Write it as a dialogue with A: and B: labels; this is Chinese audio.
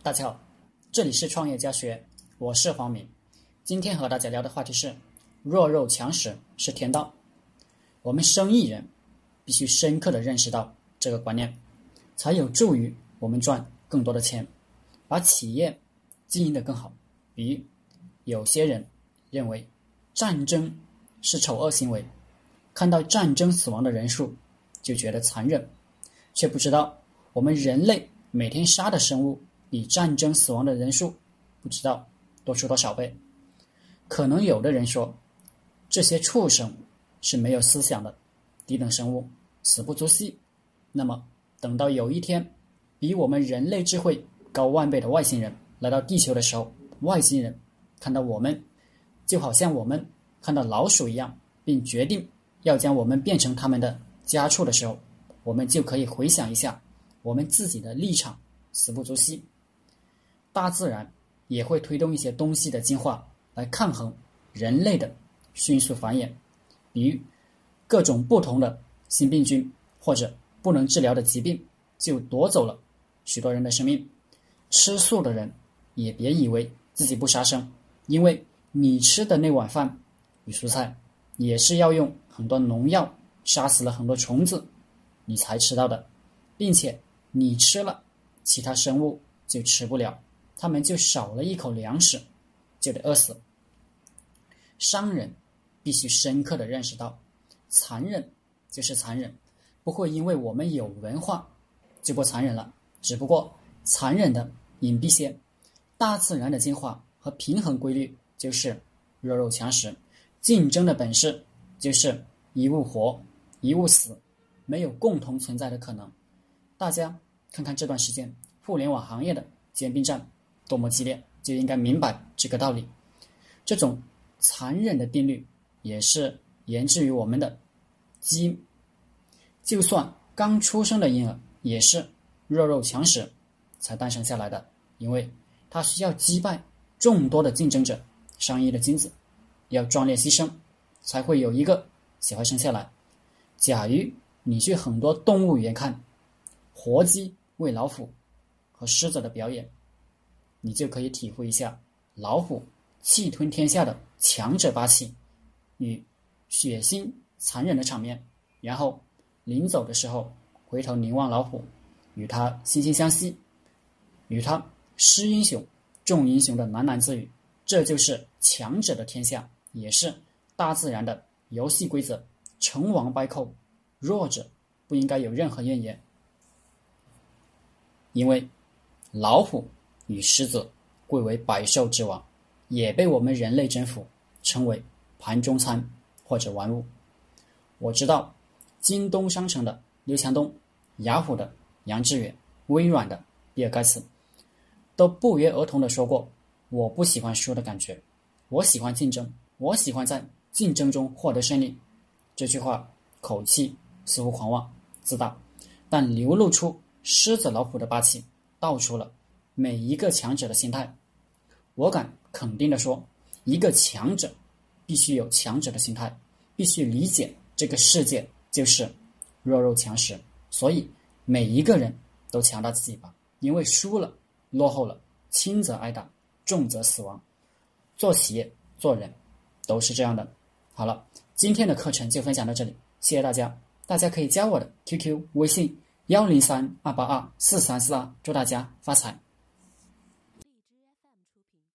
A: 大家好，这里是创业家学，我是黄明。今天和大家聊的话题是：弱肉强食是天道。我们生意人必须深刻的认识到这个观念，才有助于我们赚更多的钱，把企业经营的更好。比如，有些人认为战争是丑恶行为，看到战争死亡的人数就觉得残忍，却不知道我们人类每天杀的生物。比战争死亡的人数不知道多出多少倍。可能有的人说，这些畜生是没有思想的低等生物，死不足惜。那么，等到有一天，比我们人类智慧高万倍的外星人来到地球的时候，外星人看到我们，就好像我们看到老鼠一样，并决定要将我们变成他们的家畜的时候，我们就可以回想一下我们自己的立场，死不足惜。大自然也会推动一些东西的进化来抗衡人类的迅速繁衍，比如各种不同的新病菌或者不能治疗的疾病就夺走了许多人的生命。吃素的人也别以为自己不杀生，因为你吃的那碗饭与蔬菜也是要用很多农药杀死了很多虫子，你才吃到的，并且你吃了，其他生物就吃不了。他们就少了一口粮食，就得饿死。商人必须深刻的认识到，残忍就是残忍，不会因为我们有文化就不残忍了。只不过残忍的隐蔽些。大自然的进化和平衡规律就是弱肉强食，竞争的本事就是一物活一物死，没有共同存在的可能。大家看看这段时间互联网行业的兼并战。多么激烈，就应该明白这个道理。这种残忍的定律也是源自于我们的基因。就算刚出生的婴儿也是弱肉强食才诞生下来的，因为他需要击败众多的竞争者，上亿的精子，要壮烈牺牲，才会有一个小孩生下来。假如你去很多动物园看活鸡喂老虎和狮子的表演。你就可以体会一下老虎气吞天下的强者霸气与血腥残忍的场面，然后临走的时候回头凝望老虎，与他惺惺相惜，与他施英雄重英雄的喃喃自语，这就是强者的天下，也是大自然的游戏规则。成王败寇，弱者不应该有任何怨言，因为老虎。与狮子贵为百兽之王，也被我们人类征服，称为盘中餐或者玩物。我知道，京东商城的刘强东、雅虎的杨致远、微软的比尔盖茨，都不约而同的说过：“我不喜欢输的感觉，我喜欢竞争，我喜欢在竞争中获得胜利。”这句话口气似乎狂妄自大，但流露出狮子老虎的霸气，道出了。每一个强者的心态，我敢肯定的说，一个强者必须有强者的心态，必须理解这个世界就是弱肉强食，所以每一个人都强大自己吧，因为输了、落后了，轻则挨打，重则死亡。做企业、做人都是这样的。好了，今天的课程就分享到这里，谢谢大家。大家可以加我的 QQ 微信幺零三二八二四三四二，祝大家发财。